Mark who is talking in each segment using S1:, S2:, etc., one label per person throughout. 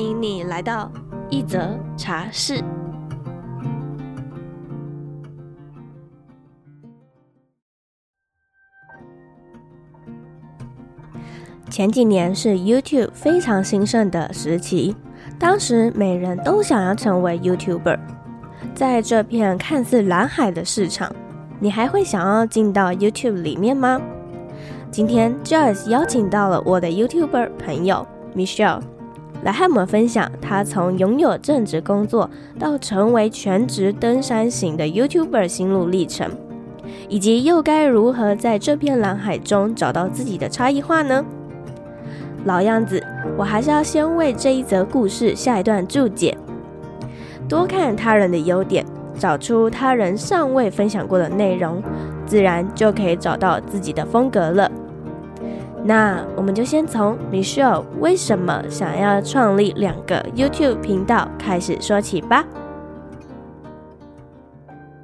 S1: 欢迎你来到一则茶室。前几年是 YouTube 非常兴盛的时期，当时每人都想要成为 YouTuber。在这片看似蓝海的市场，你还会想要进到 YouTube 里面吗？今天 Joyce 邀请到了我的 YouTuber 朋友 Michelle。来和我们分享他从拥有正职工作到成为全职登山型的 YouTuber 心路历程，以及又该如何在这片蓝海中找到自己的差异化呢？老样子，我还是要先为这一则故事下一段注解。多看他人的优点，找出他人尚未分享过的内容，自然就可以找到自己的风格了。那我们就先从 Michelle 为什么想要创立两个 YouTube 频道开始说起吧。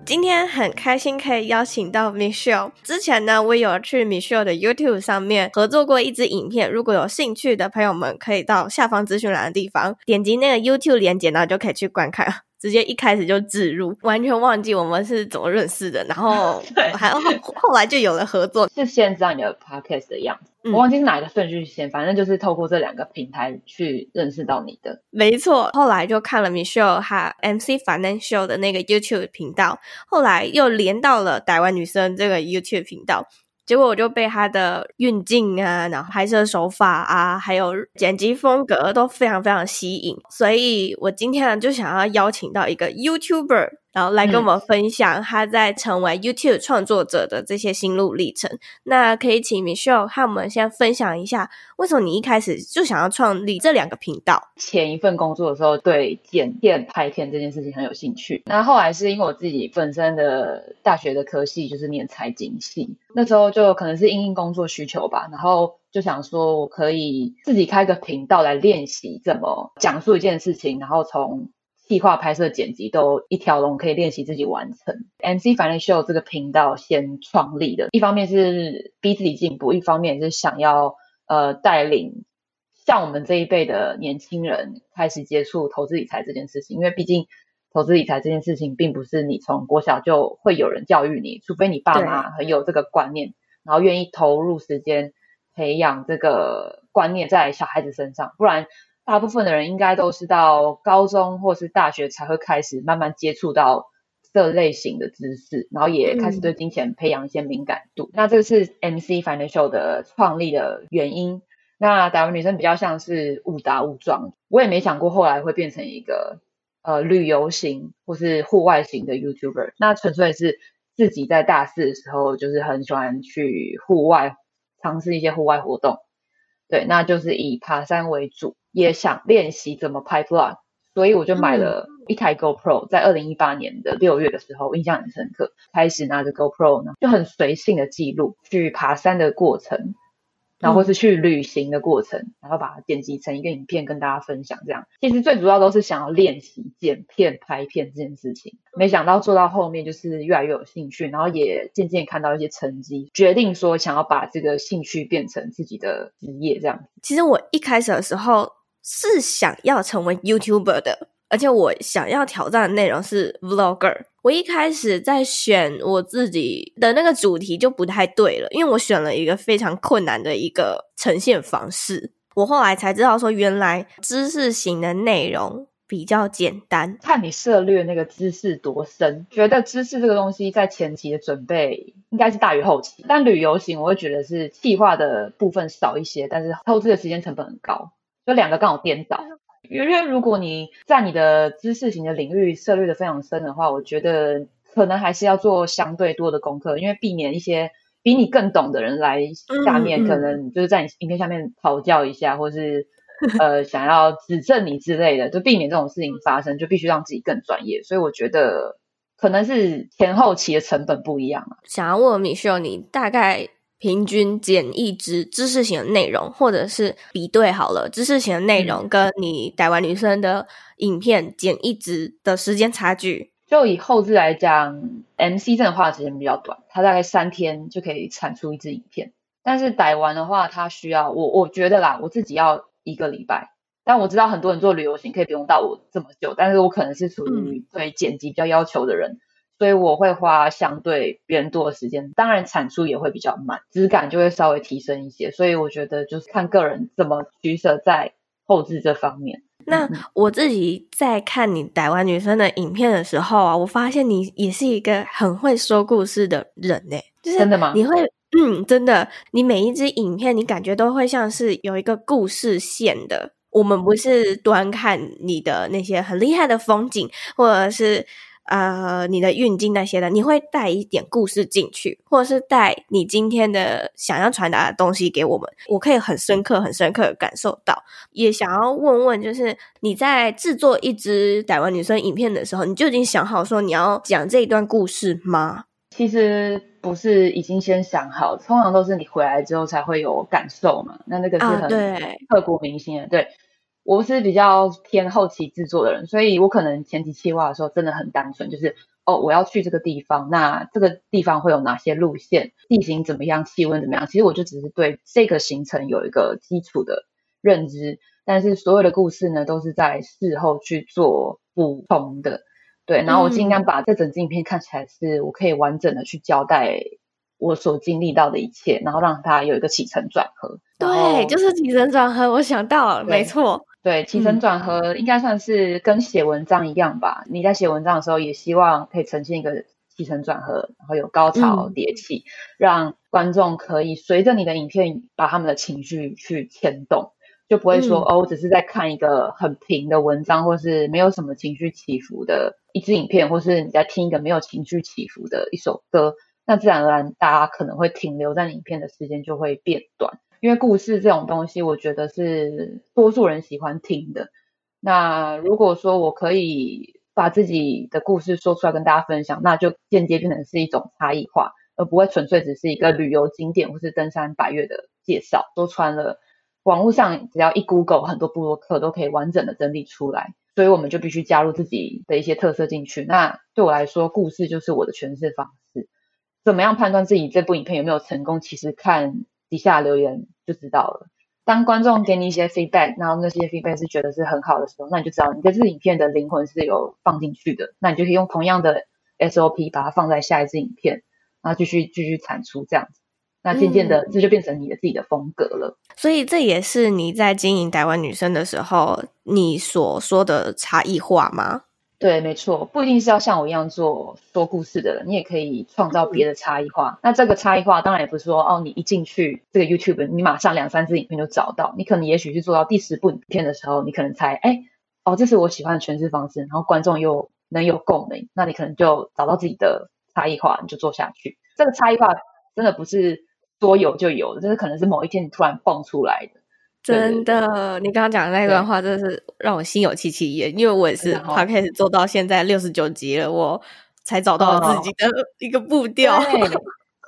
S1: 今天很开心可以邀请到 Michelle。之前呢，我有去 Michelle 的 YouTube 上面合作过一支影片。如果有兴趣的朋友们，可以到下方资讯栏的地方点击那个 YouTube 连接，然后就可以去观看。直接一开始就置入，完全忘记我们是怎么认识的，然后 还后后来就有了合作。
S2: 是先知道你的 podcast 的样子，嗯、我忘记是哪一个顺序先，反正就是透过这两个平台去认识到你的。
S1: 没错，后来就看了 Michelle 和 MC Financial 的那个 YouTube 频道，后来又连到了台湾女生这个 YouTube 频道。结果我就被他的运镜啊，然后拍摄手法啊，还有剪辑风格都非常非常吸引，所以我今天呢就想要邀请到一个 YouTuber。然后来跟我们分享他在成为 YouTube 创作者的这些心路历程。那可以请 Michelle 和我们先分享一下，为什么你一开始就想要创立这两个频道？
S2: 前一份工作的时候，对剪片、拍片这件事情很有兴趣。那后来是因为我自己本身的大学的科系就是念财经系，那时候就可能是因应工作需求吧，然后就想说我可以自己开个频道来练习怎么讲述一件事情，然后从计划、拍摄、剪辑都一条龙，可以练习自己完成。MC Financial 这个频道先创立的，一方面是逼自己进步，一方面是想要呃带领像我们这一辈的年轻人开始接触投资理财这件事情。因为毕竟投资理财这件事情，并不是你从国小就会有人教育你，除非你爸妈很有这个观念，然后愿意投入时间培养这个观念在小孩子身上，不然。大部分的人应该都是到高中或是大学才会开始慢慢接触到这类型的知识，然后也开始对金钱培养一些敏感度。那这个是 MC Financial 的创立的原因。那打完女生比较像是误打误撞，我也没想过后来会变成一个呃旅游型或是户外型的 YouTuber。那纯粹是自己在大四的时候就是很喜欢去户外尝试一些户外活动，对，那就是以爬山为主。也想练习怎么拍 vlog，所以我就买了一台 GoPro，在二零一八年的六月的时候，印象很深刻。开始拿着 GoPro 呢，就很随性的记录去爬山的过程，然后或是去旅行的过程，然后把它剪辑成一个影片跟大家分享。这样其实最主要都是想要练习剪片、拍片这件事情。没想到做到后面就是越来越有兴趣，然后也渐渐看到一些成绩，决定说想要把这个兴趣变成自己的职业。这样。
S1: 其实我一开始的时候。是想要成为 YouTuber 的，而且我想要挑战的内容是 Vlogger。我一开始在选我自己的那个主题就不太对了，因为我选了一个非常困难的一个呈现方式。我后来才知道说，原来知识型的内容比较简单，
S2: 看你涉猎那个知识多深。觉得知识这个东西在前期的准备应该是大于后期，但旅游型我会觉得是计划的部分少一些，但是投资的时间成本很高。就两个刚好颠倒，因为如果你在你的知识型的领域涉猎的非常深的话，我觉得可能还是要做相对多的功课，因为避免一些比你更懂的人来下面，可能就是在你影片下面讨教一下，或是呃想要指正你之类的，就避免这种事情发生，就必须让自己更专业。所以我觉得可能是前后期的成本不一样啊。
S1: 想要问 Michelle，你大概平均剪一支知识型的内容，或者是比对好了知识型的内容，跟你台湾女生的影片剪一支的时间差距？
S2: 就以后置来讲，MC 真的花的时间比较短，它大概三天就可以产出一支影片。但是逮完的话，它需要我我觉得啦，我自己要一个礼拜。但我知道很多人做旅游型可以不用到我这么久，但是我可能是属于对剪辑比较要求的人，嗯、所以我会花相对别人多的时间。当然产出也会比较慢，质感就会稍微提升一些。所以我觉得就是看个人怎么取舍在后置这方面。
S1: 那我自己在看你台湾女生的影片的时候啊，我发现你也是一个很会说故事的人呢。就是
S2: 真的吗？
S1: 你会，嗯，真的，你每一支影片，你感觉都会像是有一个故事线的。我们不是端看你的那些很厉害的风景，或者是。呃，你的运镜那些的，你会带一点故事进去，或者是带你今天的想要传达的东西给我们，我可以很深刻、很深刻的感受到。也想要问问，就是你在制作一支台湾女生影片的时候，你就已经想好说你要讲这一段故事吗？
S2: 其实不是已经先想好，通常都是你回来之后才会有感受嘛。那那个是很刻骨铭心的，啊、对。我是比较偏后期制作的人，所以我可能前期计划的时候真的很单纯，就是哦，我要去这个地方，那这个地方会有哪些路线，地形怎么样，气温怎么样？其实我就只是对这个行程有一个基础的认知，但是所有的故事呢，都是在事后去做补充的。对，然后我尽量把这整支影片看起来是我可以完整的去交代我所经历到的一切，然后让它有一个起承转合。
S1: 对，就是起承转合，我想到了，没错。
S2: 对，起承转合应该算是跟写文章一样吧。嗯、你在写文章的时候，也希望可以呈现一个起承转合，然后有高潮迭起，嗯、让观众可以随着你的影片把他们的情绪去牵动，就不会说、嗯、哦，我只是在看一个很平的文章，或是没有什么情绪起伏的一支影片，或是你在听一个没有情绪起伏的一首歌，那自然而然大家可能会停留在影片的时间就会变短。因为故事这种东西，我觉得是多数人喜欢听的。那如果说我可以把自己的故事说出来跟大家分享，那就间接变成是一种差异化，而不会纯粹只是一个旅游景点或是登山百岳的介绍。说穿了，网络上只要一 Google，很多部落客都可以完整的整理出来。所以我们就必须加入自己的一些特色进去。那对我来说，故事就是我的诠释方式。怎么样判断自己这部影片有没有成功？其实看。底下留言就知道了。当观众给你一些 feedback，然后那些 feedback 是觉得是很好的时候，那你就知道你这支影片的灵魂是有放进去的。那你就可以用同样的 SOP 把它放在下一支影片，然后继续继续产出这样子。那渐渐的，这就变成你的自己的风格了。
S1: 嗯，所以这也是你在经营台湾女生的时候，你所说的差异化吗？
S2: 对，没错，不一定是要像我一样做说故事的人，你也可以创造别的差异化。那这个差异化当然也不是说哦，你一进去这个 YouTube，你马上两三支影片就找到。你可能也许是做到第十部影片的时候，你可能才哎哦，这是我喜欢的诠释方式，然后观众又能有共鸣，那你可能就找到自己的差异化，你就做下去。这个差异化真的不是说有就有的，这是可能是某一天你突然蹦出来的。
S1: 真的，你刚刚讲的那段话真的是让我心有戚戚焉，因为我也是 Podcast 做到现在六十九集了，我才找到自己的一个步调。
S2: 哦、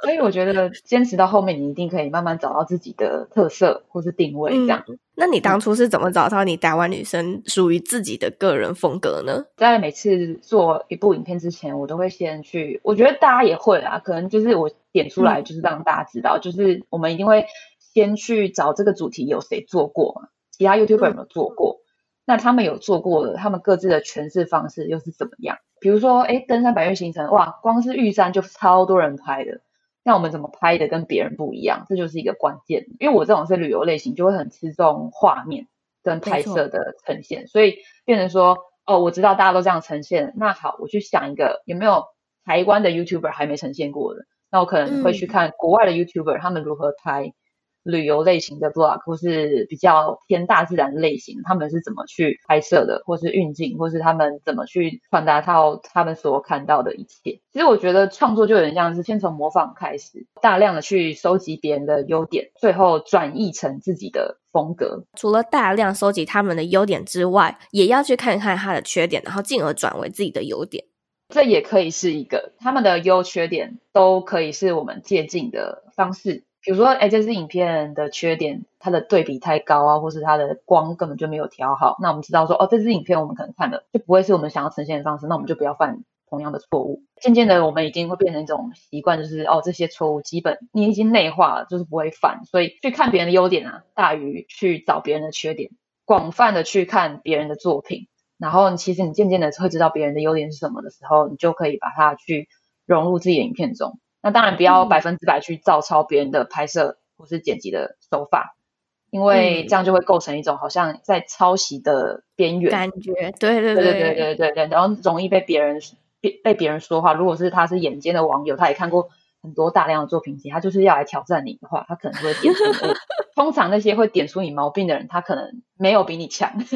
S2: 所以我觉得坚持到后面，你一定可以慢慢找到自己的特色或是定位。这样、嗯，
S1: 那你当初是怎么找到你台湾女生属于自己的个人风格呢？
S2: 在每次做一部影片之前，我都会先去，我觉得大家也会啊，可能就是我点出来，就是让大家知道，嗯、就是我们一定会。先去找这个主题有谁做过嘛？其他 YouTuber 有没有做过？嗯、那他们有做过的，他们各自的诠释方式又是怎么样？比如说，哎，登山百岳行程，哇，光是玉山就超多人拍的，那我们怎么拍的跟别人不一样？这就是一个关键。因为我这种是旅游类型，就会很吃重画面跟拍摄的呈现，所以变成说，哦，我知道大家都这样呈现，那好，我去想一个有没有台湾的 YouTuber 还没呈现过的，那我可能会去看国外的 YouTuber、嗯、他们如何拍。旅游类型的 vlog，或是比较偏大自然类型，他们是怎么去拍摄的，或是运镜，或是他们怎么去传达到他们所看到的一切。其实我觉得创作就有点像是先从模仿开始，大量的去收集别人的优点，最后转译成自己的风格。
S1: 除了大量收集他们的优点之外，也要去看看他的缺点，然后进而转为自己的优点。
S2: 这也可以是一个他们的优缺点，都可以是我们借鉴的方式。比如说，哎，这支影片的缺点，它的对比太高啊，或是它的光根本就没有调好。那我们知道说，哦，这支影片我们可能看的就不会是我们想要呈现的方式，那我们就不要犯同样的错误。渐渐的，我们已经会变成一种习惯，就是哦，这些错误基本你已经内化了，就是不会犯。所以去看别人的优点啊，大于去找别人的缺点。广泛的去看别人的作品。然后，其实你渐渐的会知道别人的优点是什么的时候，你就可以把它去融入自己的影片中。那当然不要百分之百去照抄别人的拍摄或是剪辑的手法因为这样就会构成一种好像在抄袭的边缘
S1: 感觉对对
S2: 对对对。对对然后容易被别人被被别人说话如果是他是眼尖的网友他也看过很多大量的作品集他就是要来挑战你的话他可能会点这个 通常那些会点出你毛病的人，他可能没有比你强，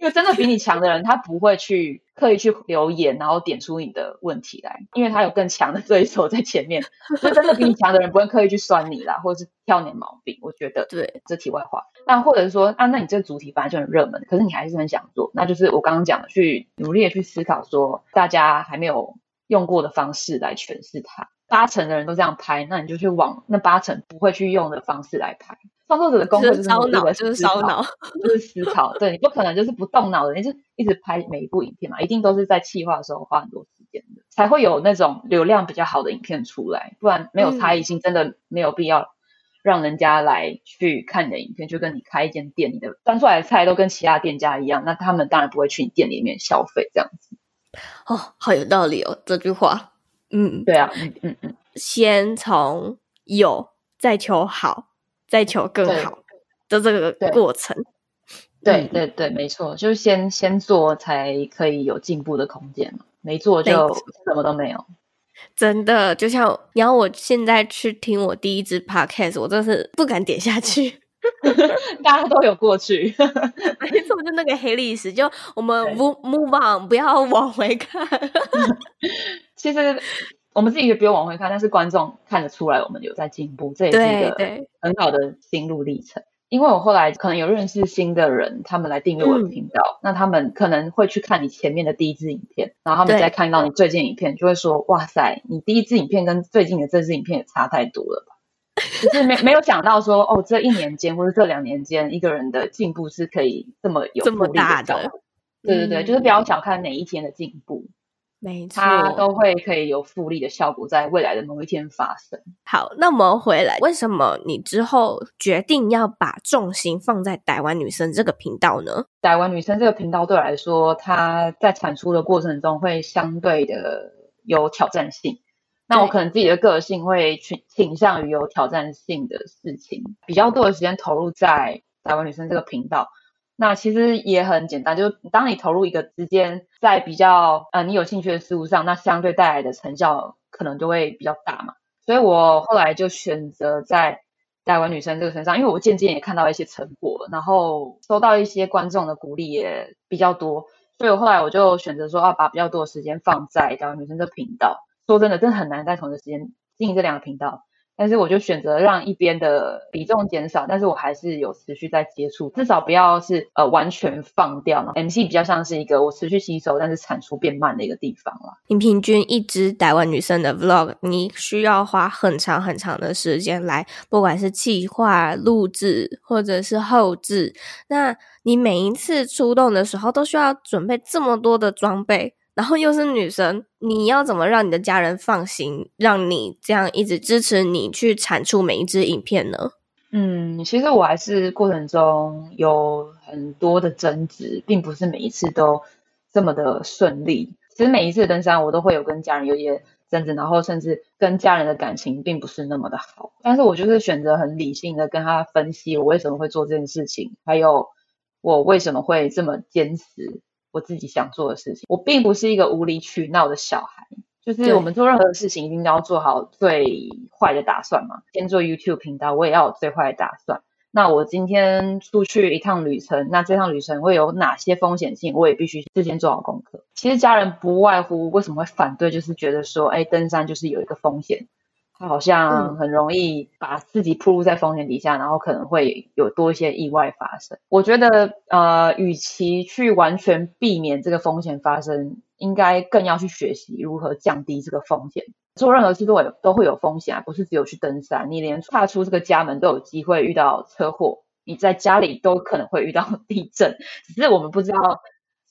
S2: 因为真的比你强的人，他不会去刻意去留言，然后点出你的问题来，因为他有更强的对手在前面。所以真的比你强的人不会刻意去酸你啦，或者是挑你的毛病。我觉得，
S1: 对，
S2: 这题外话。那或者是说，啊，那你这个主题本来就很热门，可是你还是很想做，那就是我刚刚讲的，去努力的去思考，说大家还没有用过的方式来诠释它。八成的人都这样拍，那你就去往那八成不会去用的方式来拍。创作者的工作就是
S1: 烧脑，就是烧脑，
S2: 就是思考。对，你不可能就是不动脑的，你就一直拍每一部影片嘛，一定都是在企划的时候花很多时间的，才会有那种流量比较好的影片出来。不然没有差异性，真的没有必要让人家来去看你的影片。就跟你开一间店，你的端出来的菜都跟其他店家一样，那他们当然不会去你店里面消费这样子。
S1: 哦，好有道理哦，这句话。嗯，
S2: 对啊，嗯嗯嗯，
S1: 先从有，再求好，再求更好的这个过程。
S2: 对对对，没错，就是先先做才可以有进步的空间嘛，没做就什么都没有。
S1: 真的，就像你要我现在去听我第一支 podcast，我真是不敢点下去。
S2: 大家都有过去，
S1: 没错，就那个黑历史，就我们 move move on，不要往回看。
S2: 其实我们自己也不用往回看，但是观众看得出来我们有在进步，这也是一个很好的心路历程。因为我后来可能有认识新的人，他们来订阅我的频道，嗯，那他们可能会去看你前面的第一支影片，然后他们再看到你最近影片，就会说：“哇塞，你第一支影片跟最近的这支影片也差太多了吧？”就是没没有想到说，哦，这一年间或者这两年间，一个人的进步是可以这么有
S1: 这么大的。
S2: 对对对，嗯，就是不要小看哪一天的进步。
S1: 没错，
S2: 它都会可以有复利的效果，在未来的某一天发生。
S1: 好，那我们回来，为什么你之后决定要把重心放在台湾女生这个频道呢？
S2: 台湾女生这个频道对我来说，它在产出的过程中会相对的有挑战性。那我可能自己的个性会倾倾向于有挑战性的事情，比较多的时间投入在台湾女生这个频道。那其实也很简单，就是当你投入一个时间在比较呃你有兴趣的事物上，那相对带来的成效可能就会比较大嘛。所以我后来就选择在台湾女生这个身上，因为我渐渐也看到一些成果，然后收到一些观众的鼓励也比较多，所以我后来我就选择说要把比较多的时间放在台湾女生这频道。说真的，真的很难在同一个时间经营这两个频道。但是我就选择让一边的比重减少，但是我还是有持续在接触，至少不要是呃完全放掉嘛。MC 比较像是一个我持续吸收，但是产出变慢的一个地方了。
S1: 你平均一支台湾女生的 Vlog，你需要花很长很长的时间来，不管是企划、录制或者是后制，那你每一次出动的时候都需要准备这么多的装备。然后又是女生，你要怎么让你的家人放心，让你这样一直支持你去产出每一支影片呢？
S2: 嗯，其实我还是过程中有很多的争执，并不是每一次都这么的顺利。其实每一次登山，我都会有跟家人有一些争执，然后甚至跟家人的感情并不是那么的好。但是我就是选择很理性的跟他分析我为什么会做这件事情，还有我为什么会这么坚持。我自己想做的事情，我并不是一个无理取闹的小孩，就是我们做任何事情一定要做好最坏的打算嘛。先做 YouTube 频道，我也要有最坏的打算。那我今天出去一趟旅程，那这趟旅程会有哪些风险性，我也必须事先做好功课。其实家人不外乎为什么会反对，就是觉得说，哎，登山就是有一个风险，他好像很容易把自己暴露在风险底下，然后可能会有多一些意外发生。我觉得，呃，与其去完全避免这个风险发生，应该更要去学习如何降低这个风险。做任何事都会都会有风险啊，不是只有去登山，你连踏出这个家门都有机会遇到车祸，你在家里都可能会遇到 地震，只是我们不知道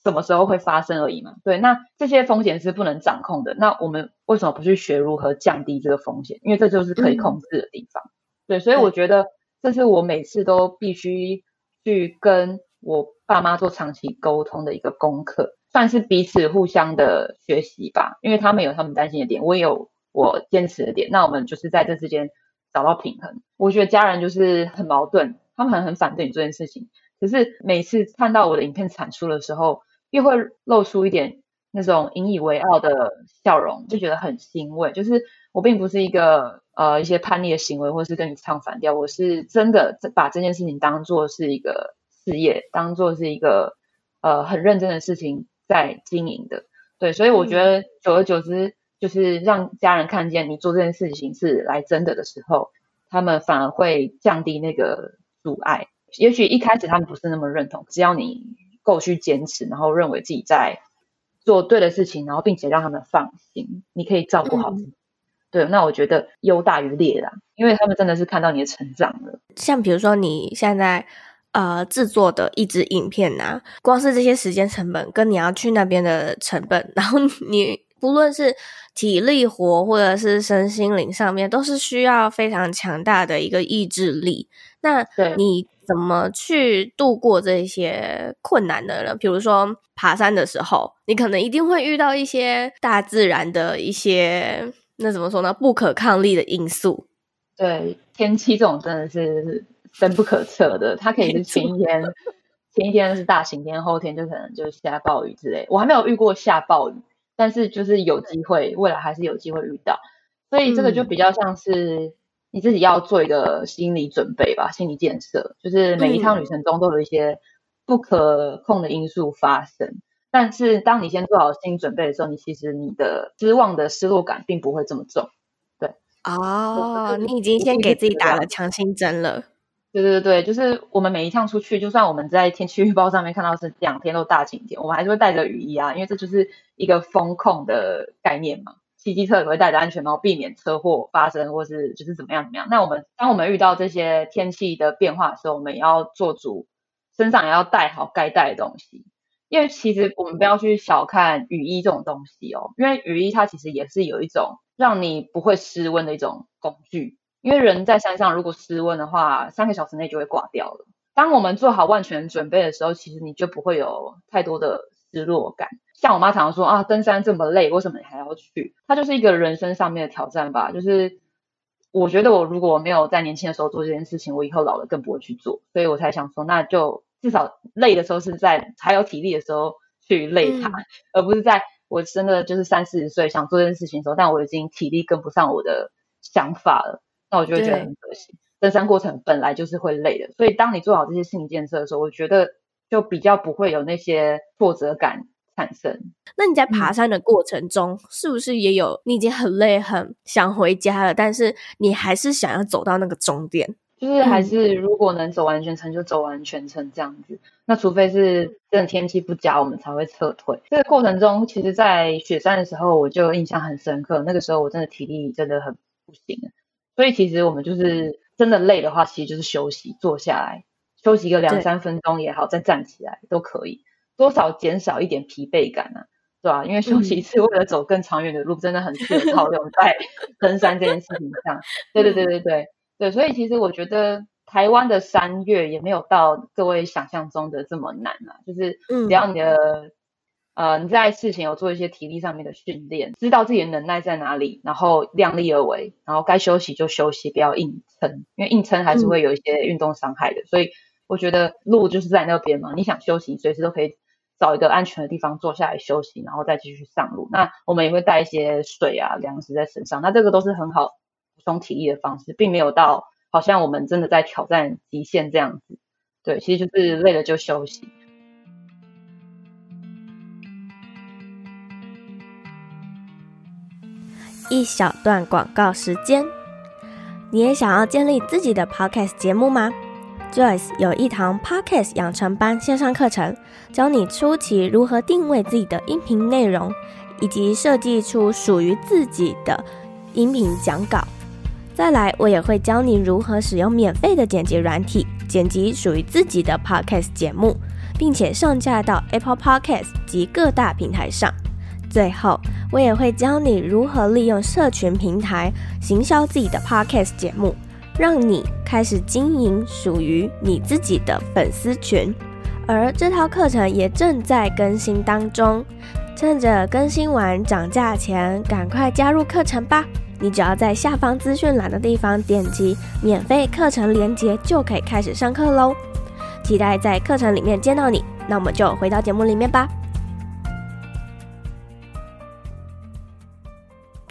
S2: 什么时候会发生而已嘛。对，那这些风险是不能掌控的，那我们为什么不去学如何降低这个风险？因为这就是可以控制的地方。嗯、对，所以我觉得这是我每次都必须去跟我爸妈做长期沟通的一个功课。算是彼此互相的学习吧，因为他们有他们担心的点，我也有我坚持的点，那我们就是在这之间找到平衡。我觉得家人就是很矛盾，他们很很反对你这件事情，可是每次看到我的影片产出的时候，又会露出一点那种引以为傲的笑容，就觉得很欣慰。就是我并不是一个呃一些叛逆的行为，或是跟你唱反调，我是真的把这件事情当做是一个事业，当做是一个呃很认真的事情。在经营的，对，所以我觉得久而久之，就是让家人看见你做这件事情是来真的的时候，他们反而会降低那个阻碍。也许一开始他们不是那么认同，只要你够去坚持，然后认为自己在做对的事情，然后并且让他们放心，你可以照顾好自己。嗯、对，那我觉得优大于劣啦，因为他们真的是看到你的成长了。
S1: 像比如说你现在。呃，制作的一支影片呐、啊，光是这些时间成本跟你要去那边的成本，然后你不论是体力活或者是身心灵上面，都是需要非常强大的一个意志力。那你怎么去度过这些困难的呢？比如说爬山的时候，你可能一定会遇到一些大自然的一些，那怎么说呢？不可抗力的因素。
S2: 对，天气这种真的是。深不可测的，它可以是前一天，前一天是大晴天，后天就可能就下暴雨之类。我还没有遇过下暴雨，但是就是有机会，未来还是有机会遇到。所以这个就比较像是你自己要做一个心理准备吧，心理建设。就是每一趟旅程中都有一些不可控的因素发生，但是当你先做好心理准备的时候，你其实你的失望的失落感并不会这么重。对，
S1: 哦，你已经先给自己打了强心针了。
S2: 对对对，就是我们每一趟出去，就算我们在天气预报上面看到是两天都大晴天，我们还是会带着雨衣啊，因为这就是一个风控的概念嘛。骑机车也会戴着安全帽，避免车祸发生，或是就是怎么样怎么样。那我们当我们遇到这些天气的变化的时候，我们也要做足，身上也要带好该带的东西。因为其实我们不要去小看雨衣这种东西哦，因为雨衣它其实也是有一种让你不会失温的一种工具。因为人在山上，如果失温的话，三个小时内就会挂掉了。当我们做好万全准备的时候，其实你就不会有太多的失落感。像我妈常常说啊，登山这么累，为什么你还要去？它就是一个人生上面的挑战吧。就是我觉得我如果没有在年轻的时候做这件事情，我以后老了更不会去做。所以我才想说，那就至少累的时候是在还有体力的时候去累它，嗯、而不是在我真的就是三四十岁想做这件事情的时候，但我已经体力跟不上我的想法了。那我就会觉得很可惜。登山过程本来就是会累的，所以当你做好这些心理建设的时候，我觉得就比较不会有那些挫折感产生。
S1: 那你在爬山的过程中，嗯、是不是也有你已经很累、很想回家了，但是你还是想要走到那个终点？
S2: 就是还是如果能走完全程就走完全程这样子。那除非是真的天气不佳，我们才会撤退。这个过程中，其实，在雪山的时候，我就印象很深刻。那个时候我真的体力真的很不行了。所以其实我们就是真的累的话，其实就是休息，坐下来休息个两三分钟也好，再站起来都可以，多少减少一点疲惫感啊，对吧？因为休息一次为了走更长远的路，真的很适合套用在登山这件事情上。对对对对对对，所以其实我觉得台湾的山岳也没有到各位想象中的这么难啊，就是只要你的。呃，你在事前有做一些体力上面的训练，知道自己的能耐在哪里，然后量力而为，然后该休息就休息，不要硬撑，因为硬撑还是会有一些运动伤害的。嗯、所以我觉得路就是在那边嘛，你想休息，随时都可以找一个安全的地方坐下来休息，然后再继续上路。那我们也会带一些水啊、粮食在身上。那这个都是很好补充体力的方式，并没有到好像我们真的在挑战极限这样子。对，其实就是累了就休息。
S1: 一小段广告时间，你也想要建立自己的 Podcast 节目吗？Joyce 有一堂 Podcast 养成班线上课程，教你初期如何定位自己的音频内容，以及设计出属于自己的音频讲稿。再来，我也会教你如何使用免费的剪辑软体，剪辑属于自己的 Podcast 节目，并且上架到 Apple Podcast 及各大平台上。最后，我也会教你如何利用社群平台行销自己的 Podcast 节目，让你开始经营属于你自己的粉丝群。而这套课程也正在更新当中，趁着更新完涨价前，赶快加入课程吧！你只要在下方资讯栏的地方点击免费课程链接，就可以开始上课喽。期待在课程里面见到你。那我们就回到节目里面吧。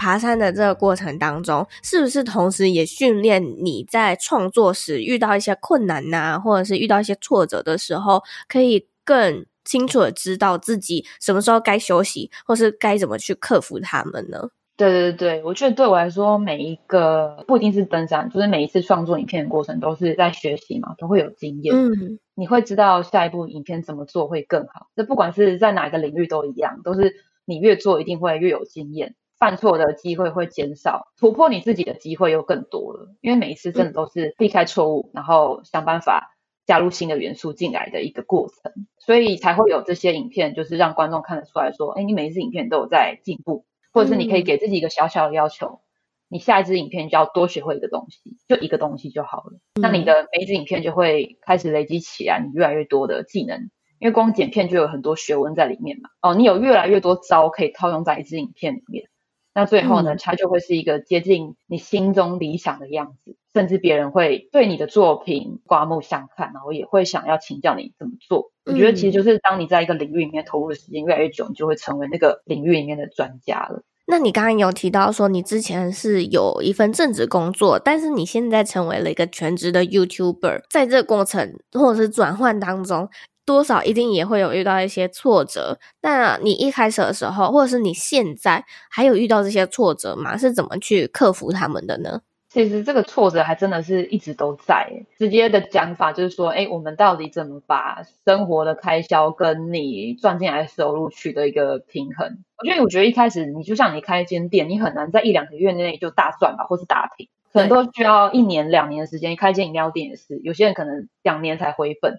S1: 爬山的这个过程当中，是不是同时也训练你在创作时遇到一些困难呐、啊，或者是遇到一些挫折的时候，可以更清楚的知道自己什么时候该休息，或是该怎么去克服他们呢？
S2: 对对对，我觉得对我来说，每一个不一定是登山，就是每一次创作影片的过程都是在学习嘛，都会有经验。嗯，你会知道下一部影片怎么做会更好。这不管是在哪一个领域都一样，都是你越做一定会越有经验。犯错的机会会减少，突破你自己的机会又更多了。因为每一次真的都是避开错误，然后想办法加入新的元素进来的一个过程，所以才会有这些影片，就是让观众看得出来说，哎，你每一次影片都有在进步，或者是你可以给自己一个小小的要求，你下一支影片就要多学会一个东西，就一个东西就好了。那你的每一支影片就会开始累积起来，你越来越多的技能。因为光剪片就有很多学问在里面嘛。哦，你有越来越多招可以套用在一支影片里面。那最后呢，它就会是一个接近你心中理想的样子，甚至别人会对你的作品刮目相看，然后也会想要请教你怎么做。我觉得其实就是当你在一个领域里面投入的时间越来越久，你就会成为那个领域里面的专家了。
S1: 那你刚刚有提到说你之前是有一份正职工作，但是你现在成为了一个全职的 YouTuber，在这个过程或者是转换当中。多少一定也会有遇到一些挫折。那你一开始的时候，或者是你现在还有遇到这些挫折吗？是怎么去克服他们的呢？
S2: 其实这个挫折还真的是一直都在。直接的讲法就是说，哎，我们到底怎么把生活的开销跟你赚进来的收入取得一个平衡？我觉得，我觉得一开始你就像你开一间店，你很难在一两个月内就大赚吧，或是打平，可能都需要一年两年的时间。开一间饮料店也是，有些人可能两年才回本。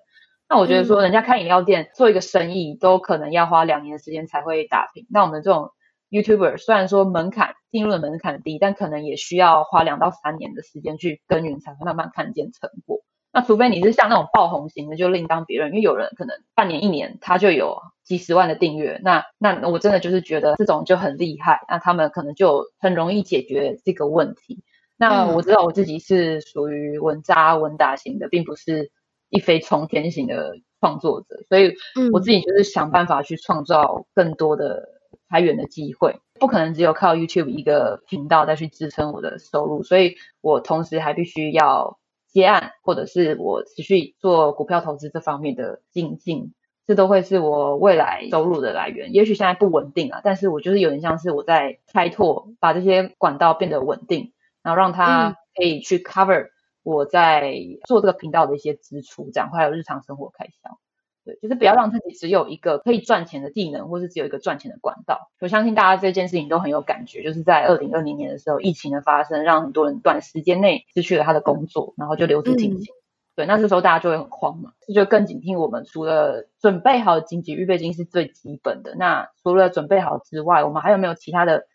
S2: 那我觉得说，人家开饮料店做一个生意，都可能要花两年的时间才会打平。那我们这种 YouTuber，虽然说门槛进入的门槛低，但可能也需要花两到三年的时间去耕耘，才会慢慢看见成果。那除非你是像那种爆红型的，就另当别论。因为有人可能半年一年他就有几十万的订阅，那那我真的就是觉得这种就很厉害。那他们可能就很容易解决这个问题。那我知道我自己是属于稳扎稳打型的，并不是。一飞冲天型的创作者，所以我自己就是想办法去创造更多的开源的机会，不可能只有靠 YouTube 一个频道再去支撑我的收入，所以我同时还必须要接案，或者是我持续做股票投资这方面的精进，这都会是我未来收入的来源。也许现在不稳定啊，但是我就是有点像是我在开拓，把这些管道变得稳定，然后让它可以去 cover。我在做这个频道的一些支出，这样还有日常生活开销，对，就是不要让自己只有一个可以赚钱的技能，或是只有一个赚钱的管道。我相信大家这件事情都很有感觉，就是在二零二零年的时候，疫情的发生，让很多人短时间内失去了他的工作，然后就留职停薪。嗯、对，那这时候大家就会很慌嘛，这就更警惕我们，除了准备好紧急预备金是最基本的，那除了准备好之外，我们还有没有其他的？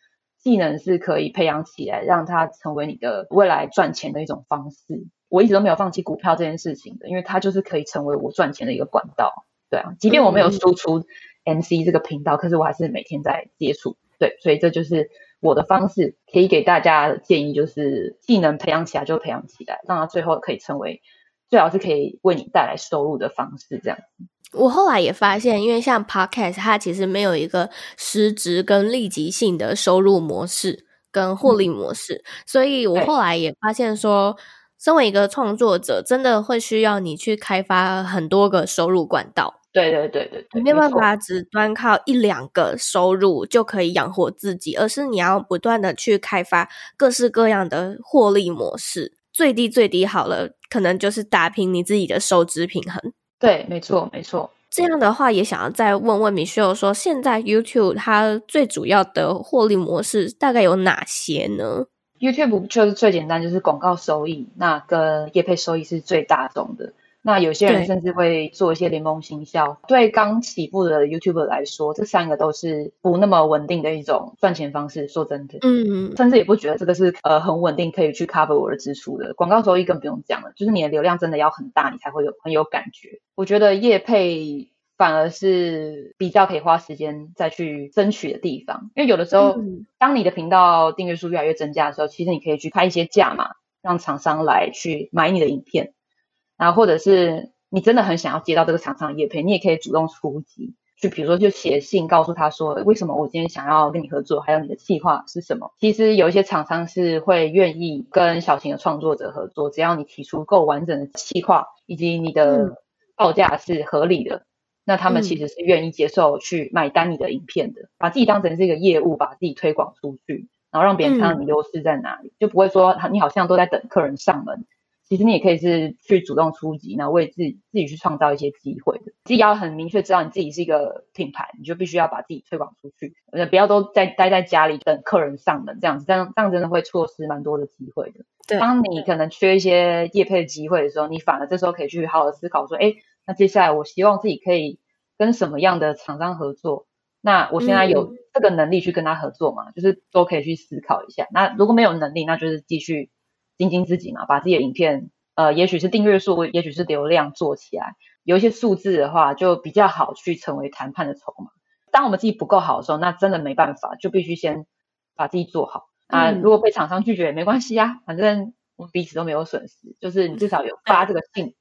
S2: 技能是可以培养起来，让它成为你的未来赚钱的一种方式。我一直都没有放弃股票这件事情的，因为它就是可以成为我赚钱的一个管道。对啊，即便我没有输出 MC 这个频道，可是我还是每天在接触。对，所以这就是我的方式，可以给大家建议就是技能培养起来就培养起来，让它最后可以成为最好是可以为你带来收入的方式，这样。
S1: 我后来也发现，因为像 Podcast，它其实没有一个实质跟立即性的收入模式跟获利模式，嗯、所以我后来也发现说，身为一个创作者，真的会需要你去开发很多个收入管道。
S2: 对对对对，
S1: 你没有办法只单靠一两个收入就可以养活自己，而是你要不断的去开发各式各样的获利模式。最低最低好了，可能就是打平你自己的收支平衡。
S2: 对，没错没错。
S1: 这样的话，也想要再问问 Michelle 说，现在 YouTube 它最主要的获利模式大概有哪些呢
S2: ？YouTube 就是最简单，就是广告收益，那跟业配收益是最大宗的。那有些人甚至会做一些联盟行销，对，刚起步的 YouTuber 来说，这三个都是不那么稳定的一种赚钱方式。说真的，嗯，甚至也不觉得这个是呃很稳定，可以去 cover 我的支出的。广告收益更不用讲了，就是你的流量真的要很大，你才会有很有感觉。我觉得业配反而是比较可以花时间再去争取的地方，因为有的时候，当你的频道订阅数越来越增加的时候，其实你可以去开一些价嘛，让厂商来去买你的影片。然后或者是你真的很想要接到这个厂商的业配，你也可以主动出击，就比如说就写信告诉他说，为什么我今天想要跟你合作，还有你的计划是什么。其实有一些厂商是会愿意跟小型的创作者合作，只要你提出够完整的计划，以及你的报价是合理的，嗯、那他们其实是愿意接受去买单你的影片的，把自己当成是一个业务，把自己推广出去，然后让别人看到你优势在哪里，嗯、就不会说你好像都在等客人上门。其实你也可以是去主动出击，然后为自己自己去创造一些机会的。自己要很明确知道你自己是一个品牌，你就必须要把自己推广出去，不要都在待在家里等客人上门这样子，这样这样真的会错失蛮多的机会的。对，当你可能缺一些业配的机会的时候，你反而这时候可以去好好思考说，哎，那接下来我希望自己可以跟什么样的厂商合作？那我现在有这个能力去跟他合作吗？嗯、就是都可以去思考一下。那如果没有能力，那就是继续。精进自己嘛，把自己的影片，呃，也许是订阅数，也许是流量做起来，有一些数字的话，就比较好去成为谈判的筹码。当我们自己不够好的时候，那真的没办法，就必须先把自己做好啊。如果被厂商拒绝也没关系啊，反正我们彼此都没有损失，就是你至少有发这个信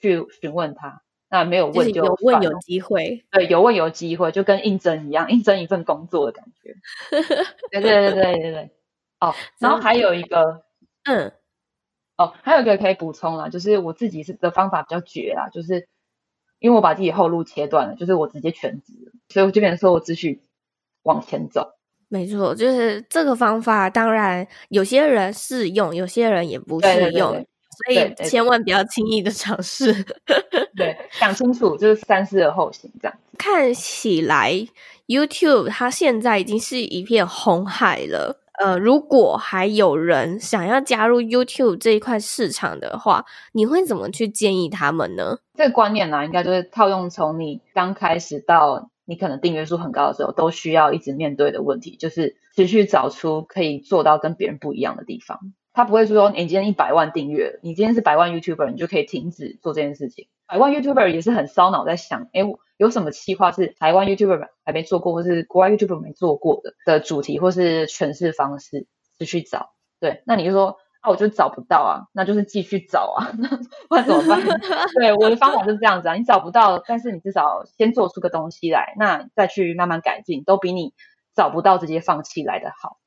S2: 去询问他，那没有问就，
S1: 就有问有机会，
S2: 对，有问有机会，就跟应征一样，应征一份工作的感觉。对对对对对对。哦，然后还有一个，嗯。哦，还有一个可以补充啊，就是我自己是的方法比较绝啊，就是因为我把自己后路切断了，就是我直接全职，所以我就变成说我继续往前走。
S1: 没错，就是这个方法，当然有些人适用，有些人也不适用，对对对对，所以千万不要轻易的尝试。
S2: 对，想清楚就是三思而后行这样。
S1: 看起来 YouTube 它现在已经是一片红海了。呃，如果还有人想要加入 YouTube 这一块市场的话，你会怎么去建议他们呢？
S2: 这个观念呢、应该就是套用从你刚开始到你可能订阅数很高的时候，都需要一直面对的问题，就是持续找出可以做到跟别人不一样的地方。他不会说，你今天一百万订阅，你今天是百万 YouTuber，你就可以停止做这件事情。百万 YouTuber 也是很烧脑，在想，哎，有什么企划是台湾 YouTuber 还没做过，或是国外 YouTuber 没做过的的主题，或是诠释方式，就去找。对，那你就说，啊，我就找不到啊，那就是继续找啊，那怎么办？对，我的方法就是这样子啊，你找不到，但是你至少先做出个东西来，那再去慢慢改进，都比你找不到直接放弃来的好。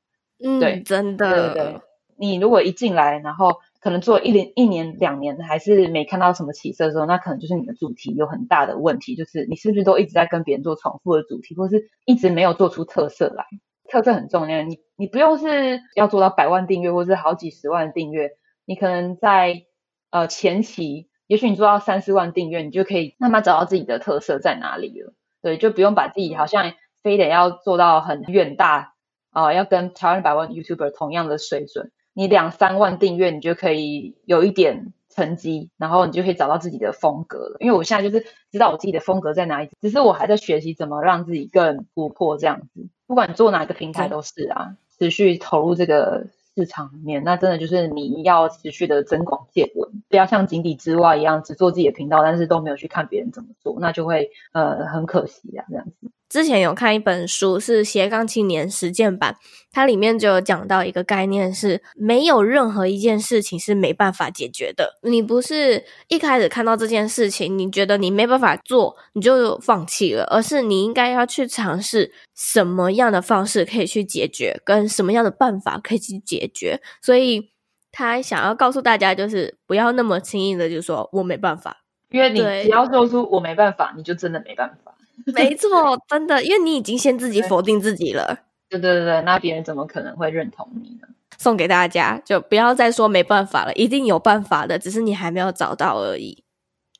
S1: 嗯，对，真的。
S2: 对，对，对。你如果一进来，然后可能做一年、一年、两年，还是没看到什么起色的时候，那可能就是你的主题有很大的问题，就是你是不是都一直在跟别人做重复的主题，或是一直没有做出特色来？特色很重要，你你不用是要做到百万订阅，或是好几十万订阅，你可能在呃前期，也许你做到三四万订阅，你就可以慢慢找到自己的特色在哪里了。对，就不用把自己好像非得要做到很远大啊、要跟台湾百万 YouTuber 同样的水准。你两三万订阅，你就可以有一点成绩，然后你就可以找到自己的风格了。因为我现在就是知道我自己的风格在哪里，只是我还在学习怎么让自己更突破这样子。不管做哪个平台都是啊，持续投入这个市场里面，那真的就是你要持续的增广见闻，不要像井底之蛙一样只做自己的频道，但是都没有去看别人怎么做，那就会呃很可惜啊这样子。
S1: 之前有看一本书，是斜杠青年实践版，它里面就有讲到一个概念是，没有任何一件事情是没办法解决的。你不是一开始看到这件事情，你觉得你没办法做，你就放弃了，而是你应该要去尝试什么样的方式可以去解决，跟什么样的办法可以去解决。所以他想要告诉大家，就是不要那么轻易的就说我没办法，
S2: 因为你只要说出我没办法，你就真的没办法。
S1: 没错，真的，因为你已经先自己否定自己了。
S2: 对对对对，那别人怎么可能会认同你呢？
S1: 送给大家，就不要再说没办法了，一定有办法的，只是你还没有找到而已。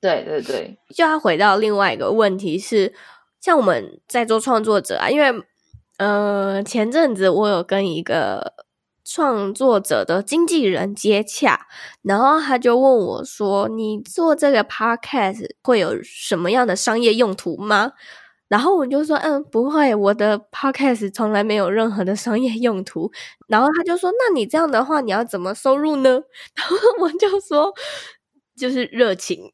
S2: 对对对，
S1: 就要回到另外一个问题是，像我们在做创作者啊，因为呃前阵子我有跟一个创作者的经纪人接洽，然后他就问我说：“你做这个 podcast 会有什么样的商业用途吗？”然后我就说：“嗯，不会，我的 podcast 从来没有任何的商业用途。”然后他就说：“那你这样的话，你要怎么收入呢？”然后我就说。就是热情，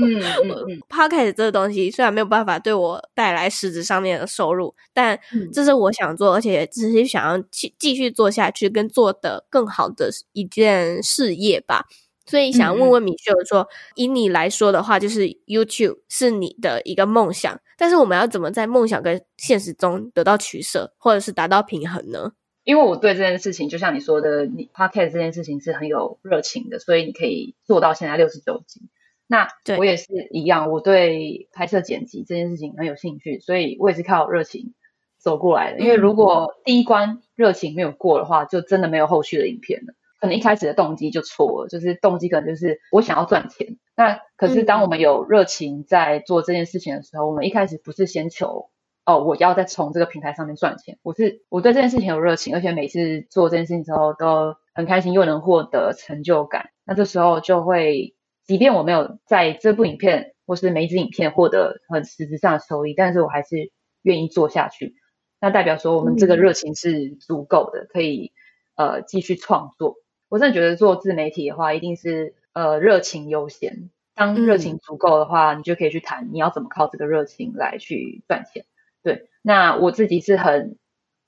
S2: 嗯，嗯，嗯
S1: ，Podcast 这个东西虽然没有办法对我带来实质上面的收入，但这是我想做，而且只是想要继继续做下去，跟做的更好的一件事业吧。所以想问问米秀说，嗯、以你来说的话，就是 YouTube 是你的一个梦想，但是我们要怎么在梦想跟现实中得到取舍，或者是达到平衡呢？
S2: 因为我对这件事情，就像你说的，你 Podcast 这件事情是很有热情的，所以你可以做到现在六十九集。那我也是一样，我对拍摄剪辑这件事情很有兴趣，所以我也是靠热情走过来的。因为如果第一关热情没有过的话，就真的没有后续的影片了。可能一开始的动机就错了，就是动机可能就是我想要赚钱。那可是当我们有热情在做这件事情的时候，我们一开始不是先求。哦，我要再从这个平台上面赚钱。我是我对这件事情有热情，而且每次做这件事情之后都很开心，又能获得成就感。那这时候就会，即便我没有在这部影片或是每一支影片获得很实质上的收益，但是我还是愿意做下去。那代表说我们这个热情是足够的，可以呃继续创作。我真的觉得做自媒体的话，一定是呃热情优先。当热情足够的话，你就可以去谈你要怎么靠这个热情来去赚钱。对，那我自己是很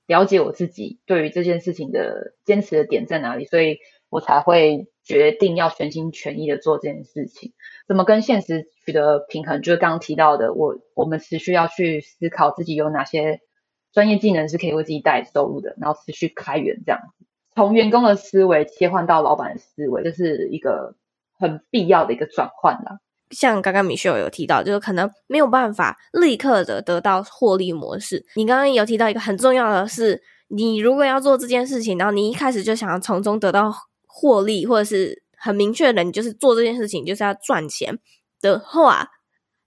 S2: 了解我自己对于这件事情的坚持的点在哪里，所以我才会决定要全心全意的做这件事情。怎么跟现实取得平衡？就是刚刚提到的，我我们持续要去思考自己有哪些专业技能是可以为自己带来收入的，然后持续开源这样子，从员工的思维切换到老板的思维，这是一个很必要的一个转换啦。
S1: 像刚刚米秀有提到，就是可能没有办法立刻的得到获利模式。你刚刚有提到一个很重要的是，你如果要做这件事情，然后你一开始就想要从中得到获利，或者是很明确的，你就是做这件事情就是要赚钱的话，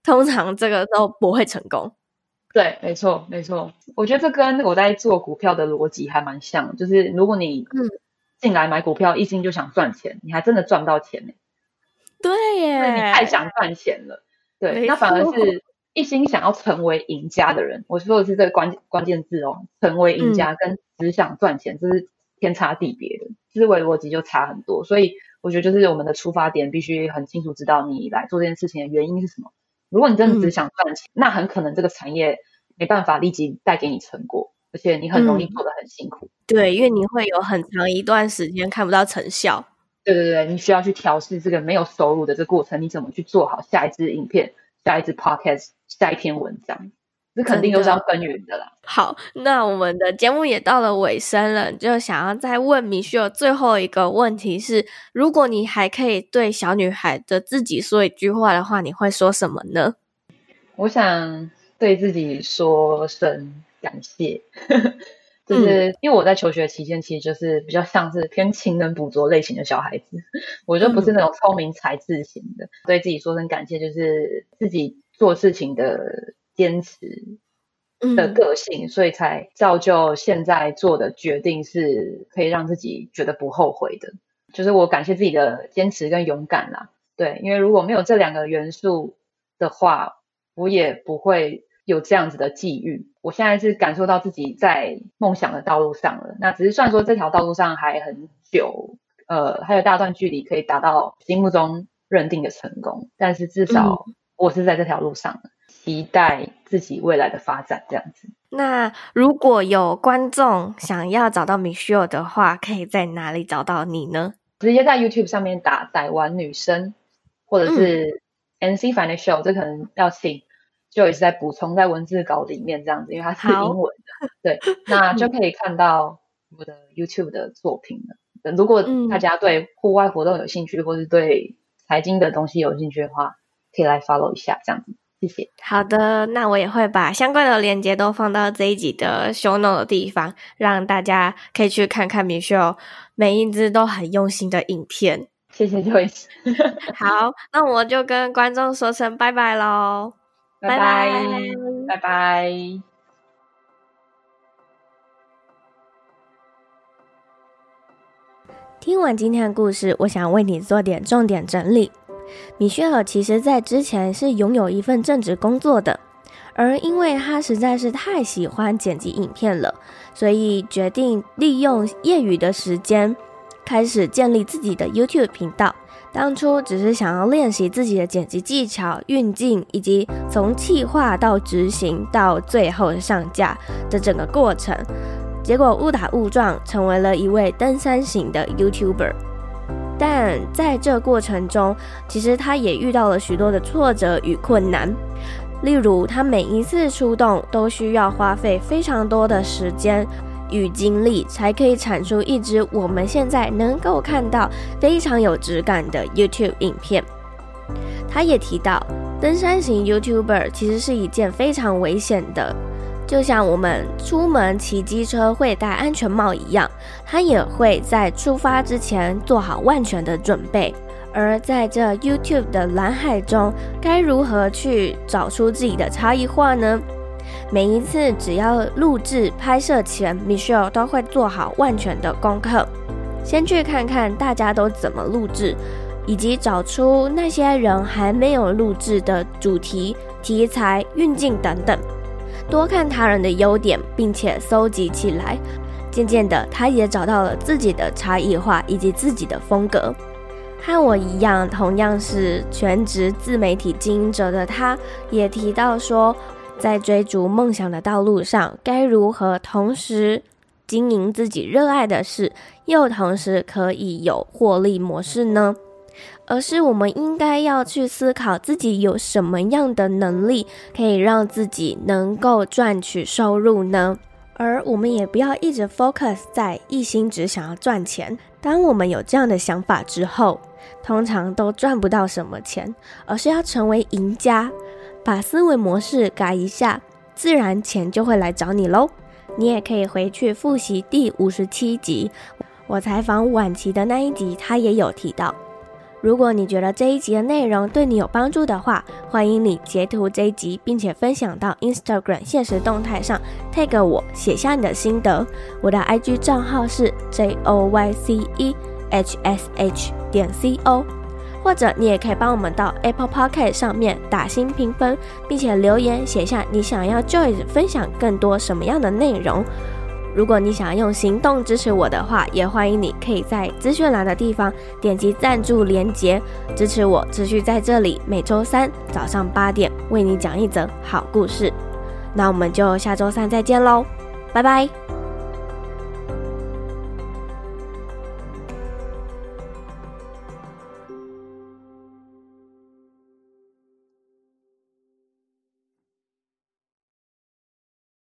S1: 通常这个都不会成功。
S2: 对，没错，没错。我觉得这跟我在做股票的逻辑还蛮像，就是如果你嗯进来买股票，一心就想赚钱，你还真的赚不到钱呢。
S1: 对耶，
S2: 你太想赚钱了。对，那反而是一心想要成为赢家的人。我说的是这个关关键字哦，成为赢家跟只想赚钱，这、嗯、是天差地别的，思维逻辑就差很多。所以我觉得就是我们的出发点必须很清楚，知道你来做这件事情的原因是什么。如果你真的只想赚钱，嗯、那很可能这个产业没办法立即带给你成果，而且你很容易做得很辛苦、嗯。对，因为你会有很长一段时间看不到成效。对对对，你需要去调试这个没有收入的这个过程，你怎么去做好下一支影片、下一支 podcast、下一篇文章？这肯定都是要耕耘的啦。好，那我们的节目也到了尾声了，就想要再问米秀最后一个问题是：如果你还可以对小女孩的自己说一句话的话，你会说什么呢？我想对自己说声感谢。就是因为我在求学期间，其实就是比较像是偏勤能补拙类型的小孩子，我就不是那种聪明才智型的。对自己说声感谢，就是自己做事情的坚持的个性，所以才造就现在做的决定是可以让自己觉得不后悔的。就是我感谢自己的坚持跟勇敢啦。对，因为如果没有这两个元素的话，我也不会。有这样子的际遇，我现在是感受到自己在梦想的道路上了。那只是算说这条道路上还很久，呃，还有大段距离可以达到心目中认定的成功，但是至少我是在这条路上的。期待自己未来的发展这样子。
S1: 那如果有观众想要找到 Michelle 的话，可以在哪里找到你呢？
S2: 直接在 YouTube 上面打“台湾女生”或者是 NC Financial，、嗯、这可能要请就也是在补充在文字稿里面这样子，因为它是英文的。对，那就可以看到我的 YouTube 的作品了。如果大家对户外活动有兴趣，或是对财经的东西有兴趣的话，可以来 follow 一下这样子。谢谢。
S1: 好的，那我也会把相关的链接都放到这一集的 show note 的地方，让大家可以去看看 Michelle 每一支都很用心的影片。
S2: 谢谢 Joyce。
S1: 好，那我就跟观众说声拜拜喽，
S2: 拜拜，拜拜。
S1: 听完今天的故事，我想为你做点重点整理。米歇尔其实在之前是拥有一份正职工作的，而因为他实在是太喜欢剪辑影片了，所以决定利用业余的时间开始建立自己的 YouTube 频道。当初只是想要练习自己的剪辑技巧、运镜，以及从企划到执行到最后上架的整个过程。结果误打误撞成为了一位登山型的 YouTuber。但在这过程中，其实他也遇到了许多的挫折与困难。例如，他每一次出动都需要花费非常多的时间与精力，才可以产出一支我们现在能够看到非常有质感的 YouTube 影片。他也提到，登山型 YouTuber 其实是一件非常危险的。就像我们出门骑机车会戴安全帽一样，他也会在出发之前做好万全的准备。而在这 YouTube 的蓝海中，该如何去找出自己的差异化呢？每一次只要录制拍摄前，Michelle 都会做好万全的功课，先去看看大家都怎么录制，以及找出那些人还没有录制的主题、题材、运镜等等。多看他人的优点，并且搜集起来。渐渐的，他也找到了自己的差异化以及自己的风格。和我一样，同样是全职自媒体经营者的他，也提到说，在追逐梦想的道路上，该如何同时经营自己热爱的事，又同时可以有获利模式呢？而是我们应该要去思考自己有什么样的能力，可以让自己能够赚取收入呢？而我们也不要一直 focus 在一心只想要赚钱。当我们有这样的想法之后，通常都赚不到什么钱，而是要成为赢家。把思维模式改一下，自然钱就会来找你喽。你也可以回去复习第五十七集，我采访晚期的那一集，他也有提到。如果你觉得这一集的内容对你有帮助的话，欢迎你截图这一集，并且分享到 Instagram 现实动态上，tag 我，写下你的心得。我的 IG 账号是 J O Y C E H S H 点 C O，或者你也可以帮我们到 Apple Podcast 上面打星评分，并且留言写下你想要 Joyce 分享更多什么样的内容。如果你想用行动支持我的话，也欢迎你可以在资讯栏的地方点击赞助连结，支持我持续在这里每周三早上八点为你讲一则好故事。那我们就下周三再见喽，拜拜。